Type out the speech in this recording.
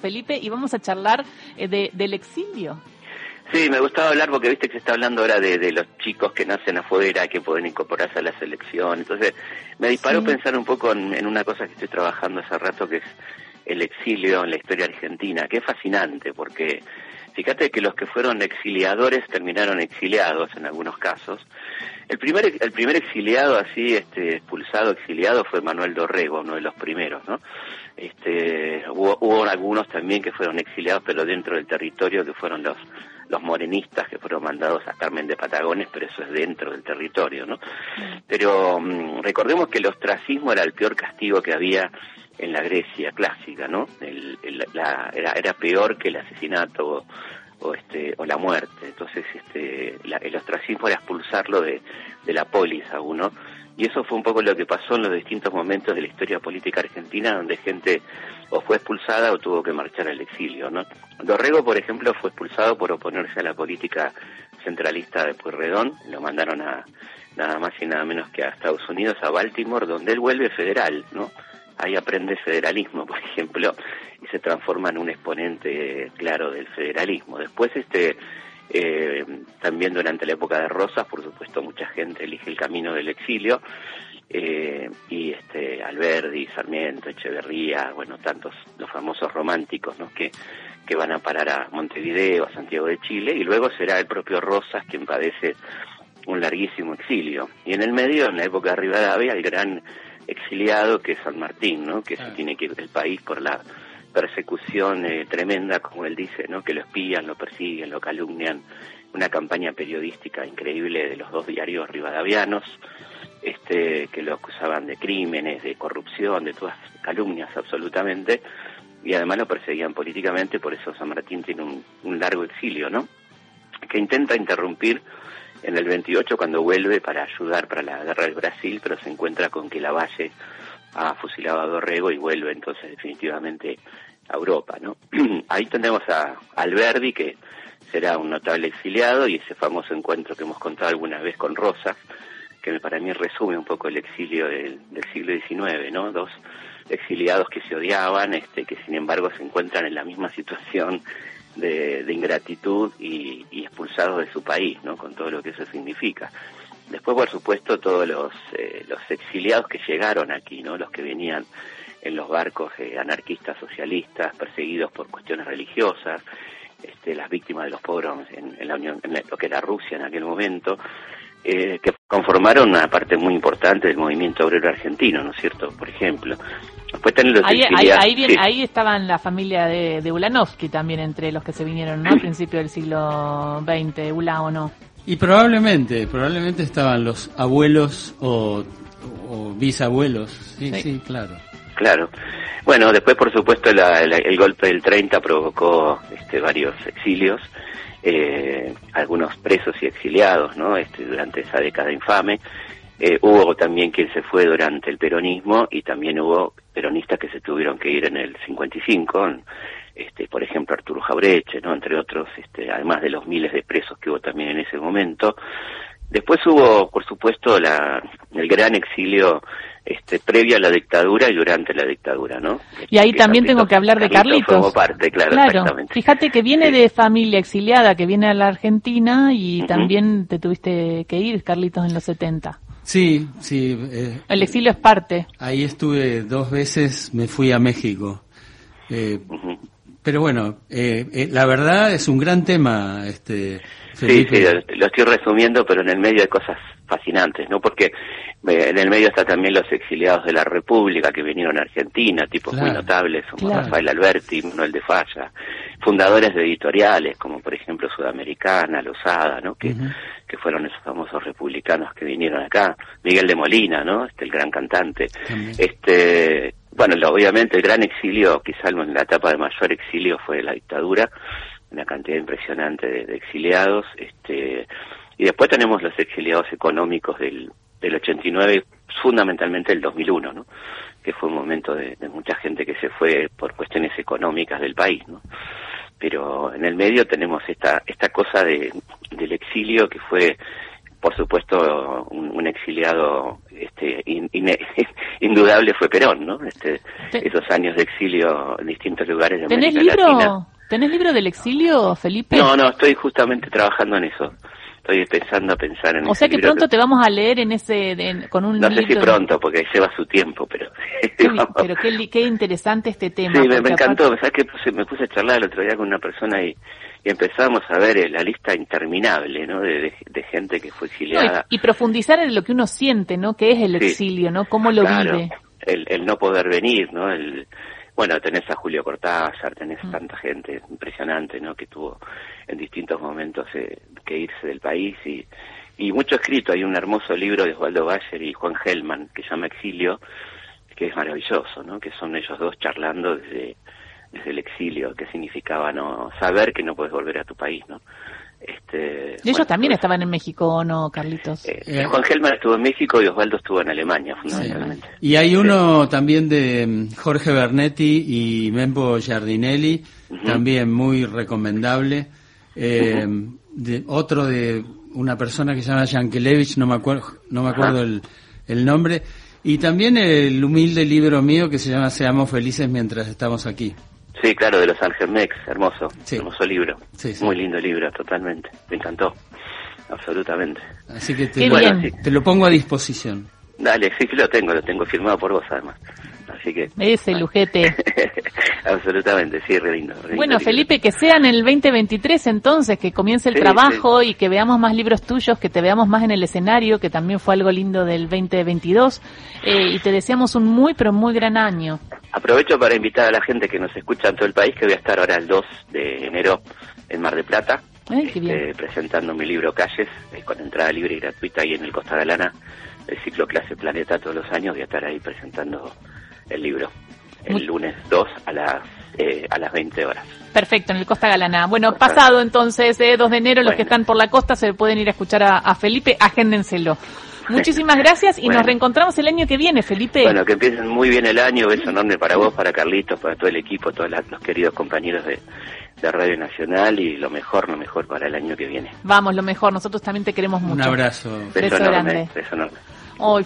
Felipe, y vamos a charlar eh, de, del exilio. Sí, me gustaba hablar porque viste que se está hablando ahora de, los chicos que nacen afuera, que pueden incorporarse a la selección. Entonces, me disparó pensar un poco en, una cosa que estoy trabajando hace rato, que es el exilio en la historia argentina, que es fascinante porque fíjate que los que fueron exiliadores terminaron exiliados en algunos casos. El primer, el primer exiliado así, este, expulsado, exiliado fue Manuel Dorrego, uno de los primeros, ¿no? Este, hubo, hubo algunos también que fueron exiliados, pero dentro del territorio, que fueron los, los morenistas que fueron mandados a Carmen de Patagones, pero eso es dentro del territorio, ¿no? Pero mm, recordemos que el ostracismo era el peor castigo que había en la Grecia clásica, ¿no? la, era, era peor que el asesinato o, este o la muerte. Entonces, este, el ostracismo era expulsarlo de, de la polis a uno y eso fue un poco lo que pasó en los distintos momentos de la historia política argentina, donde gente o fue expulsada o tuvo que marchar al exilio. ¿no? Dorrego, por ejemplo, fue expulsado por oponerse a la política centralista de Pueyrredón, lo mandaron a nada más y nada menos que a Estados Unidos, a Baltimore, donde él vuelve federal, ¿no? Ahí aprende federalismo, por ejemplo, y se transforma en un exponente claro del federalismo. Después, este, eh, también durante la época de Rosas, por supuesto, mucha gente elige el camino del exilio. Eh, y este Alberdi, Sarmiento, Echeverría, bueno, tantos los famosos románticos, ¿no? Que, que van a parar a Montevideo, a Santiago de Chile, y luego será el propio Rosas quien padece un larguísimo exilio. Y en el medio, en la época de Rivadavia, el gran exiliado que es San Martín, ¿no? Que se ah. tiene que ir del país por la persecución eh, tremenda, como él dice, ¿no? que lo espían, lo persiguen, lo calumnian, una campaña periodística increíble de los dos diarios rivadavianos, este, que lo acusaban de crímenes, de corrupción, de todas calumnias absolutamente, y además lo perseguían políticamente, por eso San Martín tiene un, un largo exilio, ¿no? Que intenta interrumpir en el 28 cuando vuelve para ayudar para la guerra del Brasil, pero se encuentra con que la Valle ha fusilado a Dorrego y vuelve entonces definitivamente a Europa, ¿no? Ahí tenemos a Alberdi, que será un notable exiliado, y ese famoso encuentro que hemos contado alguna vez con Rosas, que para mí resume un poco el exilio del, siglo XIX, ¿no? Dos exiliados que se odiaban, este, que sin embargo se encuentran en la misma situación de, ingratitud y, y, expulsados de su país, ¿no? Con todo lo que eso significa. Después, por supuesto, todos los, eh, los exiliados que llegaron aquí, ¿no? Los que venían en los barcos eh, anarquistas socialistas, perseguidos por cuestiones religiosas, este, las víctimas de los pogroms en, la Unión, en lo que era Rusia en aquel momento, eh, que conformaron una parte muy importante del movimiento obrero argentino, ¿no es cierto? Por ejemplo. Después los ahí, ahí, ahí, estaban la familia de, de Ulanovsky también entre los que se vinieron, ¿no? Al principio del siglo XX, Ula o no. Y probablemente, probablemente estaban los abuelos o, bisabuelos. Sí, sí, claro. Claro. Bueno, después, por supuesto, el golpe del 30 provocó este, varios exilios, eh, algunos presos y exiliados, ¿no? Este, durante esa década infame. Eh, hubo también quien se fue durante el peronismo y también hubo peronistas que se tuvieron que ir en el 55, este, por ejemplo Arturo Jaureche, entre otros, este, además de los miles de presos que hubo también en ese momento. Después hubo, por supuesto, la, el gran exilio este, previo a la dictadura y durante la dictadura, ¿no? Y ahí también tengo que hablar de Carlitos. parte, claro, Fíjate que viene de familia exiliada, que viene a la Argentina y también te tuviste que ir, Carlitos, en los 70. Sí, sí. Eh, el exilio es parte. Ahí estuve dos veces, me fui a México. Eh, pero bueno, eh, eh, la verdad es un gran tema, este. Sí, sí, lo estoy resumiendo, pero en el medio hay cosas fascinantes, ¿no? Porque eh, en el medio está también los exiliados de la República que vinieron a Argentina, tipos muy notables, como Rafael Alberti, Manuel de Falla, fundadores de editoriales, como por ejemplo Sudamericana, Lozada, ¿no? Que, que fueron esos famosos republicanos que vinieron acá, Miguel de Molina, ¿no? Este, el gran cantante. Este, bueno, obviamente el gran exilio, quizá en la etapa de mayor exilio fue la dictadura, una cantidad impresionante de, exiliados, este, y después tenemos los exiliados económicos del, del 89, fundamentalmente el 2001, ¿no? que fue un momento de, mucha gente que se fue por cuestiones económicas del país, ¿no? Pero en el medio tenemos esta esta cosa de, del exilio que fue por supuesto, un, exiliado este, indudable fue Perón, ¿no? Este, esos años de exilio en distintos lugares de ¿Tenés América libro? Latina. ¿Tenés libro del exilio, Felipe? No, no, estoy justamente trabajando en eso. Estoy empezando a pensar en O sea que pronto te vamos a leer en ese con un no libro. No sé si pronto, porque lleva su tiempo, pero... pero qué, qué, interesante este tema. Sí, me, encantó. ¿Sabes que Me puse a charlar el otro día con una persona y y empezamos a ver eh, la lista interminable ¿no? de, gente que fue exiliada. y, profundizar en lo que uno siente, ¿no? Que es el exilio, ¿no? Cómo lo vive. El, el no poder venir, ¿no? El, bueno, tenés a Julio Cortázar, tenés mm. tanta gente impresionante, ¿no? Que tuvo en distintos momentos eh, que irse del país y, y mucho escrito. Hay un hermoso libro de Osvaldo Bayer y Juan Gelman que se llama Exilio, que es maravilloso, ¿no? Que son ellos dos charlando desde desde el exilio, que significaba no saber que no puedes volver a tu país, ¿no? Este, y ellos también estaban en México, ¿no, Carlitos? Eh, eh, Juan Gelman estuvo en México y Osvaldo estuvo en Alemania, fundamentalmente. Y hay uno también de mm, Jorge Bernetti y Membo Giardinelli, también muy recomendable. Eh, de, otro de una persona que se llama Yankelevich, no me acuerdo, no me acuerdo el, el nombre. Y también el humilde libro mío que se llama Seamos felices mientras estamos aquí. Sí, claro, de los Ángel Mex, hermoso, hermoso libro. Muy lindo libro, totalmente. Me encantó, absolutamente. Así que te, lo, te lo pongo a disposición. Dale, sí, lo tengo, lo tengo firmado por vos además. Así que... Ese lujete. Absolutamente, sí, re lindo. bueno, Felipe, que sea en el 2023 entonces, que comience el trabajo y que veamos más libros tuyos, que te veamos más en el escenario, que también fue algo lindo del 2022. Eh, y te deseamos un muy, pero muy gran año. Aprovecho para invitar a la gente que nos escucha en todo el país, que voy a estar ahora el 2 de enero en Mar de Plata, este, presentando mi libro Calles, eh, con entrada libre y gratuita ahí en el Costa Galana, el ciclo Clase Planeta todos los años, voy a estar ahí presentando el libro el lunes 2 a las eh, a las 20 horas. Perfecto, en el Costa Galana. Bueno, pasado entonces, eh, 2 de enero, los que están por la costa se pueden ir a escuchar a, Felipe, agéndenselo. Muchísimas gracias y nos reencontramos el año que viene, Felipe. Bueno, que empiecen muy bien el año. Beso enorme para vos, para Carlitos, para todo el equipo, todos los queridos compañeros de, de Radio Nacional y lo mejor, lo mejor para el año que viene. Vamos, lo mejor. Nosotros también te queremos mucho. Un abrazo. Beso, enorme, Beso enorme. Hoy